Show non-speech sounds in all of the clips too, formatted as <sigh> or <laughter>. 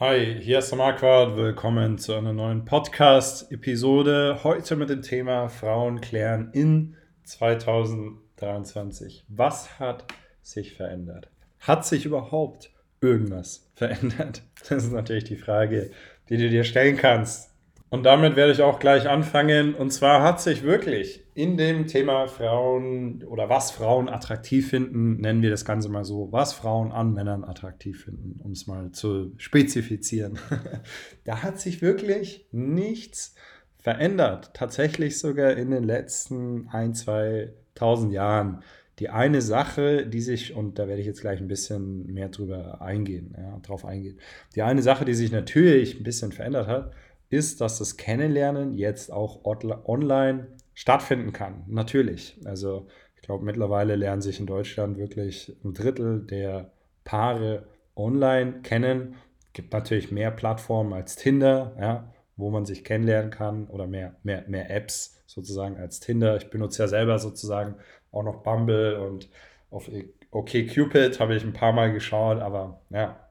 Hi, hier ist der Marquardt. Willkommen zu einer neuen Podcast-Episode. Heute mit dem Thema Frauen klären in 2023. Was hat sich verändert? Hat sich überhaupt irgendwas verändert? Das ist natürlich die Frage, die du dir stellen kannst. Und damit werde ich auch gleich anfangen. Und zwar hat sich wirklich in dem Thema Frauen oder was Frauen attraktiv finden, nennen wir das Ganze mal so, was Frauen an Männern attraktiv finden, um es mal zu spezifizieren. <laughs> da hat sich wirklich nichts verändert. Tatsächlich sogar in den letzten ein, zwei tausend Jahren. Die eine Sache, die sich, und da werde ich jetzt gleich ein bisschen mehr drüber eingehen, ja, drauf eingehen. Die eine Sache, die sich natürlich ein bisschen verändert hat, ist, dass das Kennenlernen jetzt auch online stattfinden kann. Natürlich. Also ich glaube, mittlerweile lernen sich in Deutschland wirklich ein Drittel der Paare online kennen. Es gibt natürlich mehr Plattformen als Tinder, ja, wo man sich kennenlernen kann oder mehr, mehr, mehr Apps sozusagen als Tinder. Ich benutze ja selber sozusagen auch noch Bumble und auf OkCupid habe ich ein paar Mal geschaut, aber ja,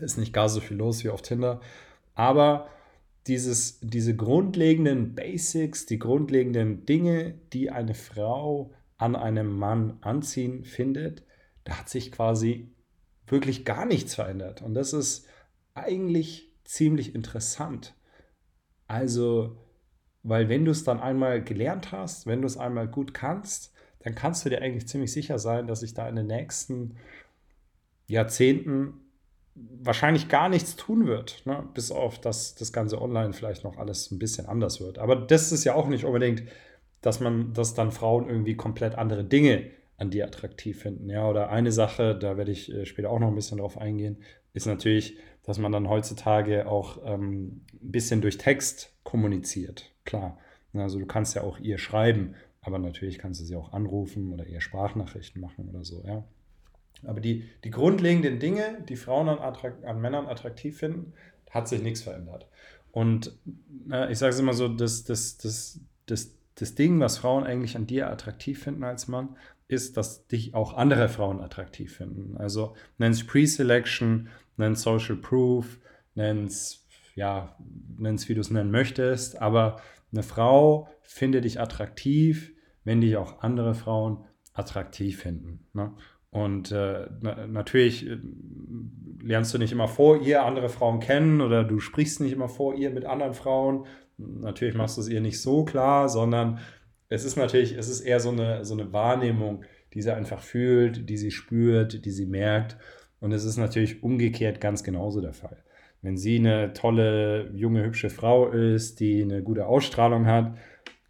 ist nicht gar so viel los wie auf Tinder. Aber dieses, diese grundlegenden Basics, die grundlegenden Dinge, die eine Frau an einem Mann anziehen findet, da hat sich quasi wirklich gar nichts verändert. Und das ist eigentlich ziemlich interessant. Also, weil wenn du es dann einmal gelernt hast, wenn du es einmal gut kannst, dann kannst du dir eigentlich ziemlich sicher sein, dass sich da in den nächsten Jahrzehnten wahrscheinlich gar nichts tun wird, ne? bis auf dass das Ganze online vielleicht noch alles ein bisschen anders wird. Aber das ist ja auch nicht unbedingt, dass man, dass dann Frauen irgendwie komplett andere Dinge an dir attraktiv finden. Ja, oder eine Sache, da werde ich äh, später auch noch ein bisschen drauf eingehen, ist natürlich, dass man dann heutzutage auch ähm, ein bisschen durch Text kommuniziert. Klar. Also du kannst ja auch ihr schreiben, aber natürlich kannst du sie auch anrufen oder ihr Sprachnachrichten machen oder so, ja. Aber die, die grundlegenden Dinge, die Frauen an, an Männern attraktiv finden, hat sich nichts verändert. Und äh, ich sage es immer so, das, das, das, das, das Ding, was Frauen eigentlich an dir attraktiv finden als Mann, ist, dass dich auch andere Frauen attraktiv finden. Also nenn es Pre-Selection, nenn es Social Proof, nenn es, ja, nenn es, wie du es nennen möchtest. Aber eine Frau findet dich attraktiv, wenn dich auch andere Frauen attraktiv finden. Ne? Und äh, na, natürlich äh, lernst du nicht immer vor ihr andere Frauen kennen oder du sprichst nicht immer vor ihr mit anderen Frauen. Natürlich machst du es ihr nicht so klar, sondern es ist natürlich, es ist eher so eine, so eine Wahrnehmung, die sie einfach fühlt, die sie spürt, die sie merkt. Und es ist natürlich umgekehrt ganz genauso der Fall. Wenn sie eine tolle, junge, hübsche Frau ist, die eine gute Ausstrahlung hat,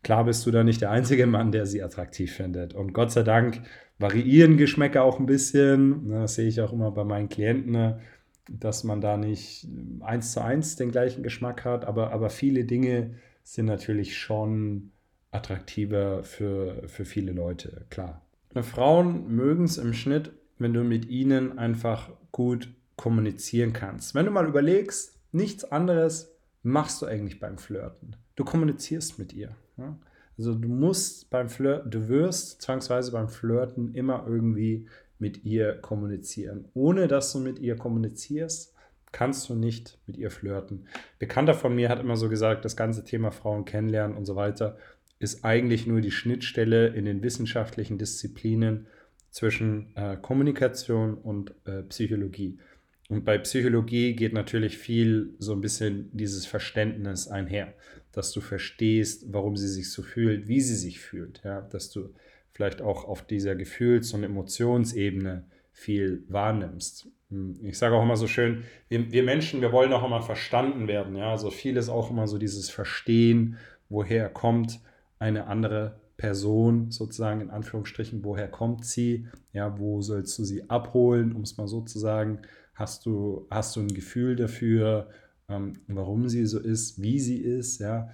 klar bist du da nicht der einzige Mann, der sie attraktiv findet. Und Gott sei Dank variieren Geschmäcker auch ein bisschen. Ne, das sehe ich auch immer bei meinen Klienten, ne, dass man da nicht eins zu eins den gleichen Geschmack hat, aber, aber viele Dinge sind natürlich schon attraktiver für, für viele Leute, klar. Frauen mögen es im Schnitt, wenn du mit ihnen einfach gut kommunizieren kannst. Wenn du mal überlegst, nichts anderes machst du eigentlich beim Flirten. Du kommunizierst mit ihr. Ja? Also du musst beim Flirten, du wirst zwangsweise beim Flirten immer irgendwie mit ihr kommunizieren. Ohne dass du mit ihr kommunizierst, kannst du nicht mit ihr flirten. Bekannter von mir hat immer so gesagt, das ganze Thema Frauen kennenlernen und so weiter ist eigentlich nur die Schnittstelle in den wissenschaftlichen Disziplinen zwischen äh, Kommunikation und äh, Psychologie. Und bei Psychologie geht natürlich viel so ein bisschen dieses Verständnis einher dass du verstehst, warum sie sich so fühlt, wie sie sich fühlt. Ja? Dass du vielleicht auch auf dieser Gefühls- und Emotionsebene viel wahrnimmst. Hm, ich sage auch immer so schön, wir, wir, Menschen, wir wollen auch immer verstanden werden. Ja? Also viel ist auch immer so dieses Verstehen, woher kommt eine andere Person sozusagen in Anführungsstrichen, woher kommt sie, ja, wo sollst du sie abholen, um es mal so zu sagen, hast du, hast du ein Gefühl dafür, ähm, warum sie so ist, wie sie ist. Ja.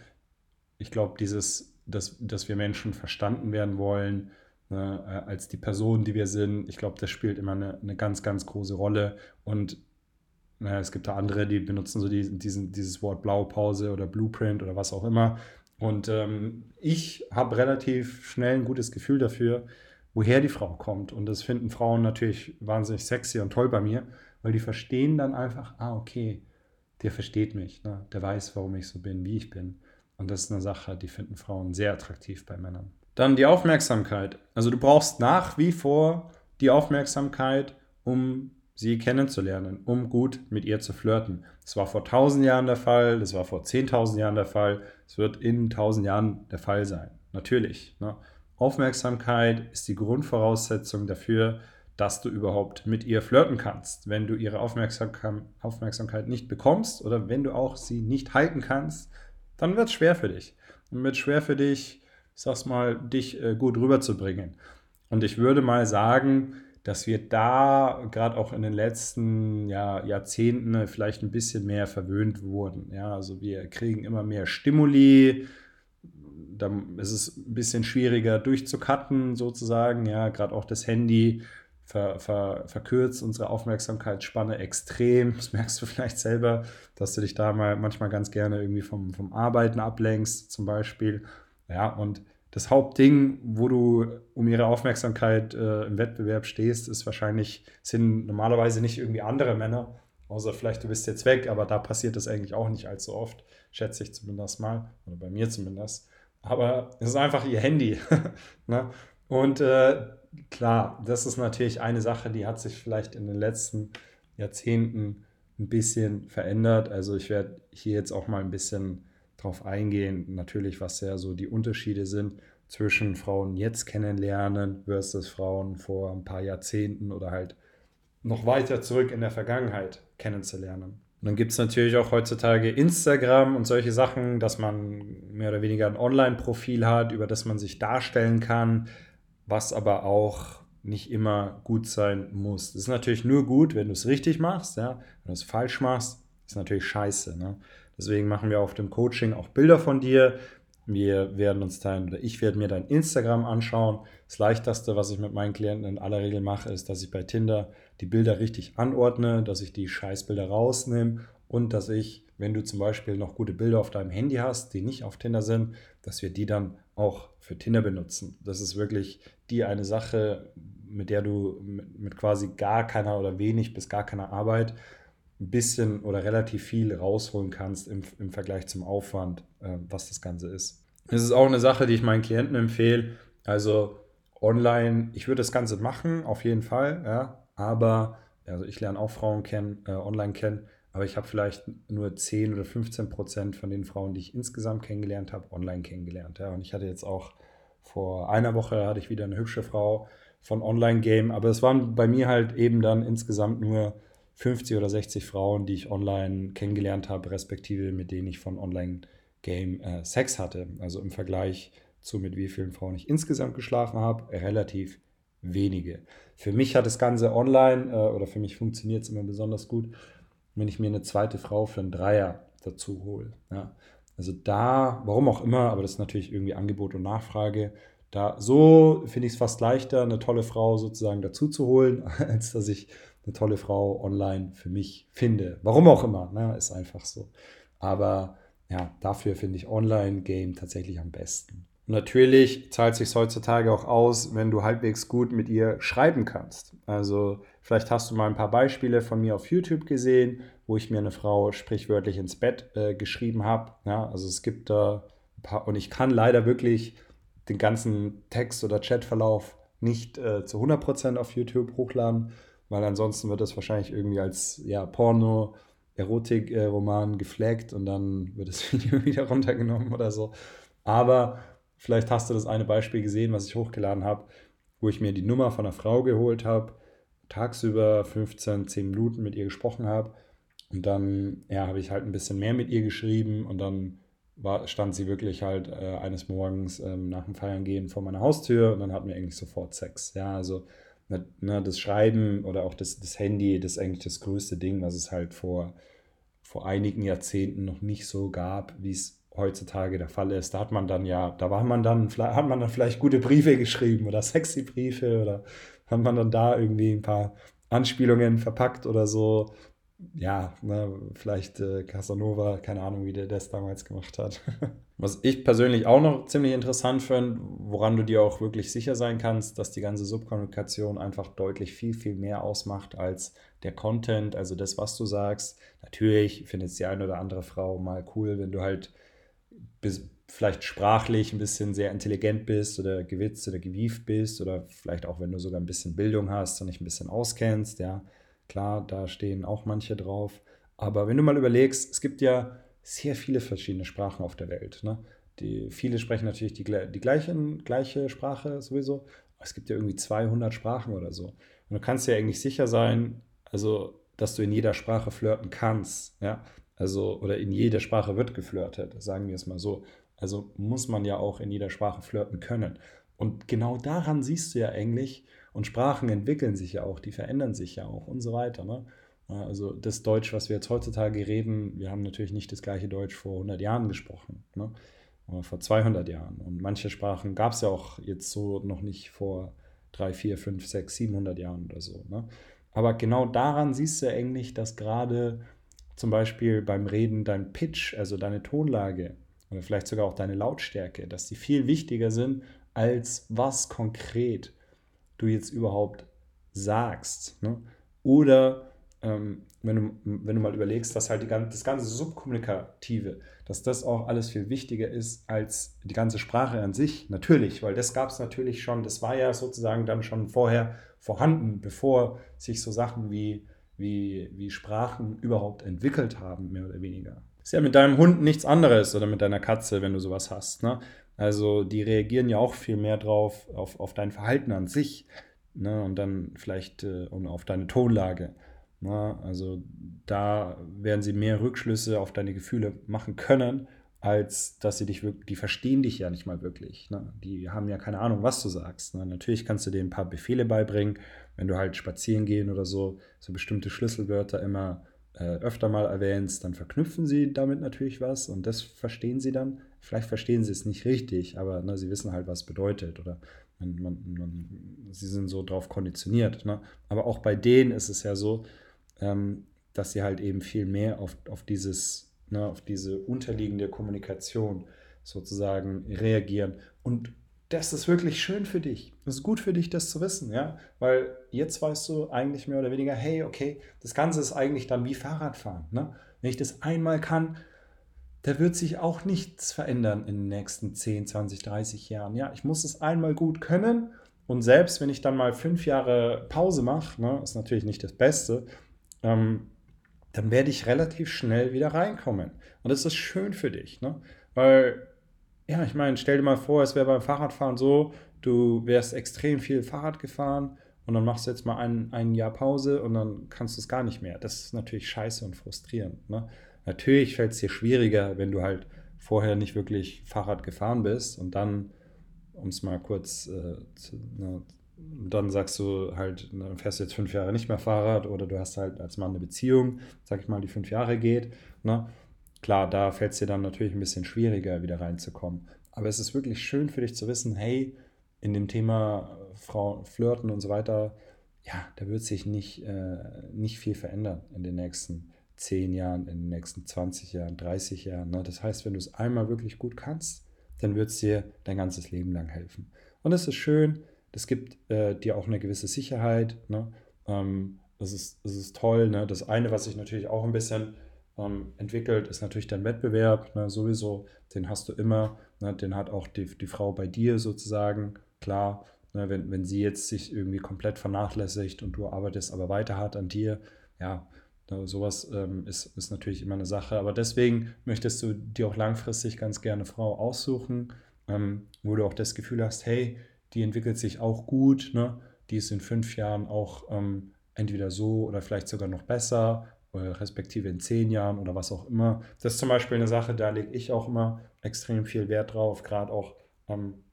Ich glaube, dieses, dass, dass wir Menschen verstanden werden wollen, ne, äh, als die Person, die wir sind, ich glaube, das spielt immer eine, eine ganz, ganz große Rolle. Und naja, es gibt da andere, die benutzen so die, diesen, dieses Wort Blaupause oder Blueprint oder was auch immer. Und ähm, ich habe relativ schnell ein gutes Gefühl dafür, woher die Frau kommt. Und das finden Frauen natürlich wahnsinnig sexy und toll bei mir. weil die verstehen dann einfach, ah, okay, der versteht mich, ne? der weiß, warum ich so bin, wie ich bin. Und das ist eine Sache, die finden Frauen sehr attraktiv bei Männern. Dann die Aufmerksamkeit. Also du brauchst nach wie vor die Aufmerksamkeit, um sie kennenzulernen, um gut mit ihr zu flirten. Das war vor tausend Jahren der Fall, das war vor zehntausend Jahren der Fall, es wird in tausend Jahren der Fall sein. Natürlich. Ne? Aufmerksamkeit ist die Grundvoraussetzung dafür, dass du überhaupt mit ihr flirten kannst. Wenn du ihre Aufmerksamkeit nicht bekommst oder wenn du auch sie nicht halten kannst, dann wird es schwer für dich. Dann wird es schwer für dich, ich sag's mal, dich äh, gut rüberzubringen. Und ich würde mal sagen, dass wir da gerade auch in den letzten ja, Jahrzehnten vielleicht ein bisschen mehr verwöhnt wurden. Ja, also wir kriegen immer mehr Stimuli. Da ist es ein bisschen schwieriger durchzucutten sozusagen. Ja, gerade auch das Handy ver, ver, verkürzt unsere Aufmerksamkeitsspanne extrem. Das merkst du vielleicht selber, dass du dich da mal manchmal ganz gerne irgendwie vom, vom Arbeiten ablenkst zum Beispiel. Ja, und das Hauptding, wo du um ihre Aufmerksamkeit äh, im Wettbewerb stehst, ist wahrscheinlich, sind normalerweise nicht irgendwie andere Männer, außer vielleicht du bist jetzt weg, aber da passiert das eigentlich auch nicht allzu oft, schätze ich zumindest mal, oder bei mir zumindest. Aber es ist einfach ihr Handy. <laughs> ne? Und äh, klar, das ist natürlich eine Sache, die hat sich vielleicht in den letzten Jahrzehnten ein bisschen verändert. Also ich werde hier jetzt auch mal ein bisschen drauf eingehen, natürlich, was ja so die Unterschiede sind zwischen Frauen jetzt kennenlernen versus Frauen vor ein paar Jahrzehnten oder halt noch weiter zurück in der Vergangenheit kennenzulernen. Und dann gibt es natürlich auch heutzutage Instagram und solche Sachen, dass man mehr oder weniger ein Online-Profil hat, über das man sich darstellen kann, was aber auch nicht immer gut sein muss. Das ist natürlich nur gut, wenn du es richtig machst. Ja? Wenn du es falsch machst, ist natürlich scheiße. Ne? Deswegen machen wir auf dem Coaching auch Bilder von dir. Wir werden uns dein, oder ich werde mir dein Instagram anschauen. Das leichteste, was ich mit meinen Klienten in aller Regel mache, ist, dass ich bei Tinder die Bilder richtig anordne, dass ich die Scheißbilder rausnehme und dass ich, wenn du zum Beispiel noch gute Bilder auf deinem Handy hast, die nicht auf Tinder sind, dass wir die dann auch für Tinder benutzen. Das ist wirklich die eine Sache, mit der du mit, quasi gar keiner oder wenig bis gar keiner Arbeit ein bisschen oder relativ viel rausholen kannst im, im Vergleich zum Aufwand, äh, was das Ganze ist. Das ist auch eine Sache, die ich meinen Klienten empfehle. Also online, ich würde das Ganze machen, auf jeden Fall, ja, aber also ich lerne auch Frauen kennen, äh, online kennen, aber ich habe vielleicht nur 10 oder 15 Prozent von den Frauen, die ich insgesamt kennengelernt habe, online kennengelernt. Ja. Und ich hatte jetzt auch vor einer Woche hatte ich wieder eine hübsche Frau von Online-Game, aber es waren bei mir halt eben dann insgesamt nur 50 oder 60 Frauen, die ich online kennengelernt habe, respektive mit denen ich von Online-Game äh, Sex hatte. Also im Vergleich zu mit wie vielen Frauen ich insgesamt geschlafen habe, relativ wenige. Für mich hat das Ganze online äh, oder für mich funktioniert es immer besonders gut, wenn ich mir eine zweite Frau für einen Dreier dazu hole. Ja. Also da, warum auch immer, aber das ist natürlich irgendwie Angebot und Nachfrage. Da so finde ich es fast leichter, eine tolle Frau sozusagen dazu zu holen, <laughs> als dass ich eine tolle Frau online für mich finde. Warum auch immer, ne? ist einfach so. Aber ja, dafür finde ich Online-Game tatsächlich am besten. Natürlich zahlt sich heutzutage auch aus, wenn du halbwegs gut mit ihr schreiben kannst. Also vielleicht hast du mal ein paar Beispiele von mir auf YouTube gesehen, wo ich mir eine Frau sprichwörtlich ins Bett äh, geschrieben habe. Ja, also es gibt da ein paar, und ich kann leider wirklich den ganzen Text- oder Chatverlauf nicht äh, zu 100% auf YouTube hochladen weil ansonsten wird das wahrscheinlich irgendwie als ja, Porno, Erotik-Roman geflaggt und dann wird das <laughs> Video wieder runtergenommen oder so. Aber vielleicht hast du das eine Beispiel gesehen, was ich hochgeladen habe, wo ich mir die Nummer von einer Frau geholt habe, tagsüber 15, 10 Minuten mit ihr gesprochen habe und dann ja, habe ich halt ein bisschen mehr mit ihr geschrieben und dann war, stand sie wirklich halt äh, eines Morgens ähm, nach dem Feiern gehen vor meiner Haustür und dann hatten wir eigentlich sofort Sex. Ja, also ne, das Schreiben oder auch das, das Handy, das ist eigentlich das größte Ding, was es halt vor, vor einigen Jahrzehnten noch nicht so gab, wie es heutzutage der Fall ist. Da hat man dann ja, da war man dann, hat man dann vielleicht gute Briefe geschrieben oder sexy Briefe oder hat man dann da irgendwie ein paar Anspielungen verpackt oder so. Ja, ne, vielleicht äh, Casanova, keine Ahnung, wie der das damals gemacht hat. <laughs> Was ich persönlich auch noch ziemlich interessant finde, woran du dir auch wirklich sicher sein kannst, dass die ganze Subkommunikation einfach deutlich viel, viel mehr ausmacht als der Content, also das, was du sagst. Natürlich findet es die eine oder andere Frau mal cool, wenn du halt bis, vielleicht sprachlich ein bisschen sehr intelligent bist oder gewitzt oder gewieft bist oder vielleicht auch, wenn du sogar ein bisschen Bildung hast und dich ein bisschen auskennst, ja. Klar, da stehen auch manche drauf. Aber wenn du mal überlegst, es gibt ja sehr viele verschiedene Sprachen auf der Welt. Ne? Die, viele sprechen natürlich die, die gleichen, gleiche Sprache sowieso. Es gibt ja irgendwie 200 Sprachen oder so. Und du kannst ja eigentlich sicher sein, also, dass du in jeder Sprache flirten kannst. Ja? Also, oder in jeder Sprache wird geflirtet, sagen wir es mal so. Also muss man ja auch in jeder Sprache flirten können. Und genau daran siehst du ja eigentlich, und Sprachen entwickeln sich ja auch, die verändern sich ja auch und so weiter. Ne? Also das Deutsch, was wir jetzt heutzutage reden, wir haben natürlich nicht das gleiche Deutsch vor 100 Jahren gesprochen, ne? oder vor 200 Jahren. Und manche Sprachen gab es ja auch jetzt so noch nicht vor 3, 4, 5, 6, 700 Jahren oder so. Ne? Aber genau daran siehst du eigentlich, dass gerade zum Beispiel beim Reden dein Pitch, also deine Tonlage oder vielleicht sogar auch deine Lautstärke, dass die viel wichtiger sind, als was konkret du jetzt überhaupt sagst. Ne? Oder ähm, wenn, du, wenn du mal überlegst, dass halt die, das ganze Subkommunikative, dass das auch alles viel wichtiger ist als die ganze Sprache an sich. Natürlich, weil das gab es natürlich schon, das war ja sozusagen dann schon vorher vorhanden, bevor sich so Sachen wie, wie, wie Sprachen überhaupt entwickelt haben, mehr oder weniger. Ist ja mit deinem Hund nichts anderes oder mit deiner Katze, wenn du sowas hast. Ne? Also die reagieren ja auch viel mehr drauf, auf, auf dein Verhalten an sich ne? und dann vielleicht äh, und auf deine Tonlage. Ne? also da werden sie mehr Rückschlüsse auf deine Gefühle machen können, als dass sie dich wirklich, die verstehen dich ja nicht mal wirklich. Ne? Die haben ja keine Ahnung, was du sagst. Ne? Natürlich kannst du denen ein paar Befehle beibringen, wenn du halt spazieren gehen oder so, so bestimmte Schlüsselwörter immer äh, öfter mal erwähnst, dann verknüpfen sie damit natürlich was und das verstehen sie dann. Vielleicht verstehen sie es nicht richtig, aber ne, sie wissen halt, was bedeutet oder man, man, man, sie sind so drauf konditioniert. Ne? Aber auch bei denen ist es ja so, ähm, dass sie halt eben viel mehr auf, auf, dieses, ne, auf diese unterliegende Kommunikation sozusagen reagieren. Und das ist wirklich schön für dich. Es ist gut für dich, das zu wissen, ja, weil jetzt weißt du eigentlich mehr oder weniger, hey, okay, das Ganze ist eigentlich dann wie Fahrradfahren. Ne? Wenn ich das einmal kann, da wird sich auch nichts verändern in den nächsten 10, 20, 30 Jahren. Ja, ich muss es einmal gut können und selbst wenn ich dann mal fünf Jahre Pause mache, ne, ist natürlich nicht das Beste, ähm, dann werde ich relativ schnell wieder reinkommen. Und das ist schön für dich, ne? Weil, ja, ich meine, stell dir mal vor, es wäre beim Fahrradfahren so, du wärst extrem viel Fahrrad gefahren und dann machst du jetzt mal ein, ein Jahr Pause und dann kannst du es gar nicht mehr. Das ist natürlich scheiße und frustrierend. Ne? Natürlich fällt es dir schwieriger, wenn du halt vorher nicht wirklich Fahrrad gefahren bist und dann, um es mal kurz äh, zu, ne, dann sagst du halt, dann fährst du jetzt fünf Jahre nicht mehr Fahrrad oder du hast halt als Mann eine Beziehung, sag ich mal, die fünf Jahre geht. Ne? Klar, da fällt es dir dann natürlich ein bisschen schwieriger, wieder reinzukommen. Aber es ist wirklich schön für dich zu wissen, hey, in dem Thema Frau Flirten und so weiter, ja, da wird sich nicht, äh, nicht viel verändern in den nächsten zehn Jahren, in den nächsten 20 Jahren, 30 Jahren. Ne? Das heißt, wenn du es einmal wirklich gut kannst, dann wird es dir dein ganzes Leben lang helfen. Und es ist schön, das gibt äh, dir auch eine gewisse Sicherheit. Ne? Ähm, das, ist, das ist toll. Ne? Das eine, was sich natürlich auch ein bisschen ähm, entwickelt, ist natürlich dein Wettbewerb. Ne? Sowieso, den hast du immer. Ne? Den hat auch die, die Frau bei dir sozusagen. Klar, ne? wenn, wenn sie jetzt sich irgendwie komplett vernachlässigt und du arbeitest aber weiter hart an dir, ja, ne? sowas ähm, ist, ist natürlich immer eine Sache. Aber deswegen möchtest du dir auch langfristig ganz gerne eine Frau aussuchen, ähm, wo du auch das Gefühl hast, hey, die entwickelt sich auch gut, ne? die ist in fünf Jahren auch ähm, entweder so oder vielleicht sogar noch besser, oder respektive in zehn Jahren oder was auch immer. Das ist zum Beispiel eine Sache, da lege ich auch immer extrem viel Wert drauf, gerade auch, ähm,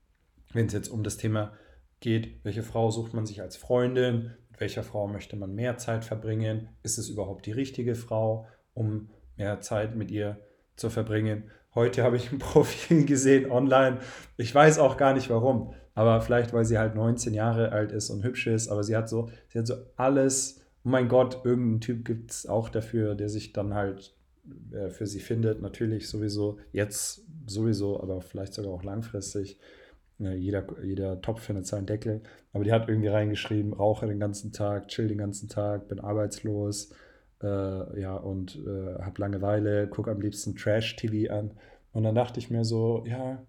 wenn es jetzt um das Thema geht, welche Frau sucht man sich als Freundin, mit welcher Frau möchte man mehr Zeit verbringen, ist es überhaupt die richtige Frau, um mehr Zeit mit ihr zu verbringen. Heute habe ich ein <laughs> Profil gesehen online. Ich weiß auch gar nicht warum, aber vielleicht weil sie halt 19 Jahre alt ist und hübsch ist, aber sie hat so, sie hat so alles. Oh mein Gott, irgendeinen Typ gibt es auch dafür, der sich dann halt äh, für sie findet. Natürlich sowieso, jetzt sowieso, aber vielleicht sogar auch langfristig. Ja, jeder, jeder Topf findet seinen Deckel. Aber die hat irgendwie reingeschrieben, rauche den ganzen Tag, chill den ganzen Tag, bin arbeitslos, äh, ja, und äh, habe Langeweile, gucke am liebsten Trash-TV an. Und dann dachte ich mir so, ja,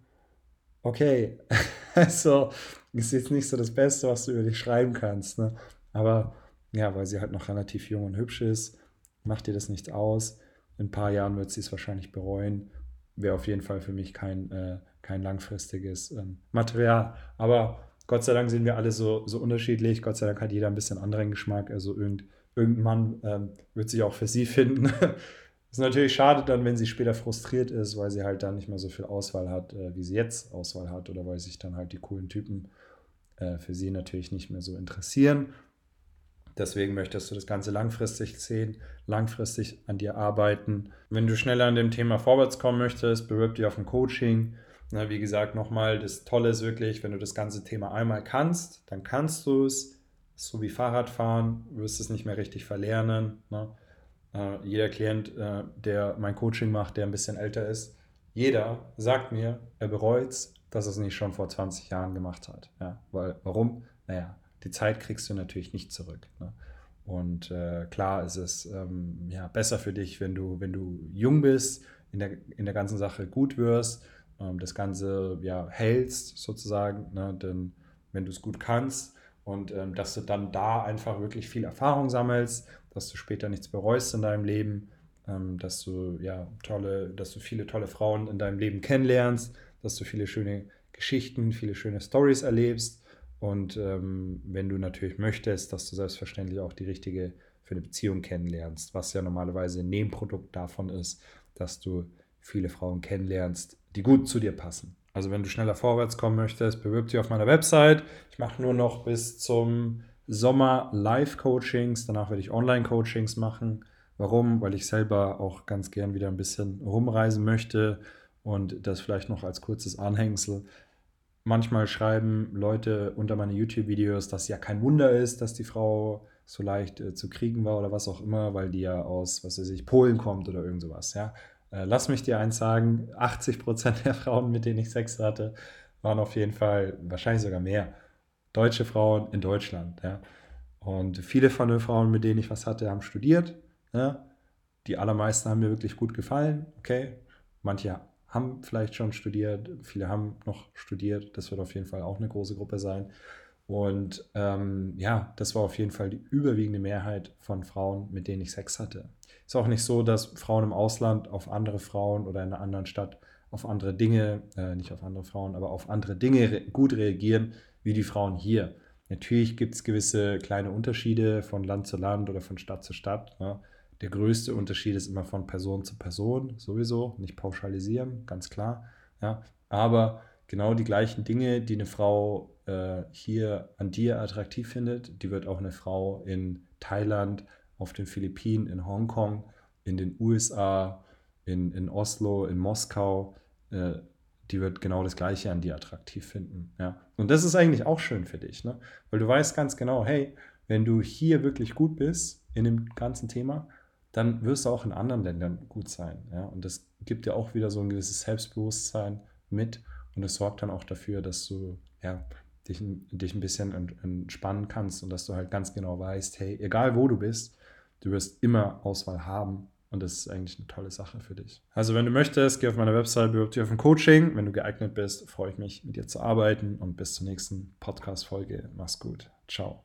okay, <laughs> also ist jetzt nicht so das Beste, was du über dich schreiben kannst. Ne? Aber ja, weil sie halt noch relativ jung und hübsch ist, macht dir das nichts aus. In ein paar Jahren wird sie es wahrscheinlich bereuen. Wäre auf jeden Fall für mich kein, äh, kein langfristiges ähm, Material. Aber Gott sei Dank sind wir alle so, so unterschiedlich. Gott sei Dank hat jeder ein bisschen anderen Geschmack. Also irgend, irgendein Mann ähm, wird sich auch für sie finden. <laughs> ist natürlich schade dann, wenn sie später frustriert ist, weil sie halt dann nicht mehr so viel Auswahl hat, äh, wie sie jetzt Auswahl hat oder weil sich dann halt die coolen Typen äh, für sie natürlich nicht mehr so interessieren. Deswegen möchtest du das Ganze langfristig sehen, langfristig an dir arbeiten. Wenn du schneller an dem Thema vorwärts kommen möchtest, bewirb dich auf ein Coaching. Na, wie gesagt, nochmal, das Tolle ist wirklich, wenn du das ganze Thema einmal kannst, dann kannst du es. So wie Fahrradfahren, wirst es nicht mehr richtig verlernen. Ne? Äh, jeder Klient, äh, der mein Coaching macht, der ein bisschen älter ist, jeder sagt mir, er bereut es, dass er es nicht schon vor 20 Jahren gemacht hat. Ja, weil, warum? Naja, die Zeit kriegst du natürlich nicht zurück. Ne? Und äh, klar ist es ähm, ja, besser für dich, wenn du, wenn du jung bist, in der, in der ganzen Sache gut wirst, ähm, das Ganze ja, hältst sozusagen, ne? denn wenn du es gut kannst und ähm, dass du dann da einfach wirklich viel Erfahrung sammelst, dass du später nichts bereust in deinem Leben, ähm, dass du ja tolle, dass du viele tolle Frauen in deinem Leben kennenlernst, dass du viele schöne Geschichten, viele schöne Stories erlebst und ähm, wenn du natürlich möchtest, dass du selbstverständlich auch die richtige für eine Beziehung kennenlernst, was ja normalerweise ein Nebenprodukt davon ist, dass du viele Frauen kennenlernst, die gut zu dir passen. Also wenn du schneller vorwärts kommen möchtest, bewirb dich auf meiner Website. Ich mache nur noch bis zum Sommer Live-Coachings, danach werde ich Online-Coachings machen. Warum? Weil ich selber auch ganz gern wieder ein bisschen rumreisen möchte und das vielleicht noch als kurzes Anhängsel. Manchmal schreiben Leute unter meine YouTube-Videos, dass ja kein Wunder ist, dass die Frau so leicht äh, zu kriegen war oder was auch immer, weil die ja aus, was weiß ich, Polen kommt oder irgend sowas. Ja? Äh, lass mich dir eins sagen, 80% der Frauen, mit denen ich Sex hatte, waren auf jeden Fall, wahrscheinlich sogar mehr, deutsche Frauen in Deutschland. Ja? Und viele von den Frauen, mit denen ich was hatte, haben studiert. Ja? Die allermeisten haben mir wirklich gut gefallen. Okay, manche haben vielleicht schon studiert, viele haben noch studiert. Das wird auf jeden Fall auch eine große Gruppe sein. Und ähm, ja, das war auf jeden Fall die überwiegende Mehrheit von Frauen, mit denen ich Sex hatte. Ist auch nicht so, dass Frauen im Ausland auf andere Frauen oder in einer anderen Stadt auf andere Dinge, äh, nicht auf andere Frauen, aber auf andere Dinge re gut reagieren, wie die Frauen hier. Natürlich gibt es gewisse kleine Unterschiede von Land zu Land oder von Stadt zu Stadt. Ne? Der größte Unterschied ist immer von Person zu Person, sowieso, nicht pauschalisieren, ganz klar. Ja. Aber genau die gleichen Dinge, die eine Frau äh, hier an dir attraktiv findet, die wird auch eine Frau in Thailand, auf den Philippinen, in Hongkong, in den USA, in, in Oslo, in Moskau, äh, die wird genau das Gleiche an dir attraktiv finden. Ja. Und das ist eigentlich auch schön für dich, ne? weil du weißt ganz genau, hey, wenn du hier wirklich gut bist in dem ganzen Thema, dann wirst du auch in anderen Ländern gut sein. Ja? Und das gibt dir auch wieder so ein gewisses Selbstbewusstsein mit und es sorgt dann auch dafür, dass du ja, dich, dich ein bisschen entspannen kannst und dass du halt ganz genau weißt, hey, egal wo du bist, du wirst immer Auswahl haben und das ist eigentlich eine tolle Sache für dich. Also wenn du möchtest, geh auf meine Website, bewirb dich auf ein Coaching. Wenn du geeignet bist, freue ich mich, mit dir zu arbeiten und bis zur nächsten Podcast-Folge. Mach's gut. Ciao.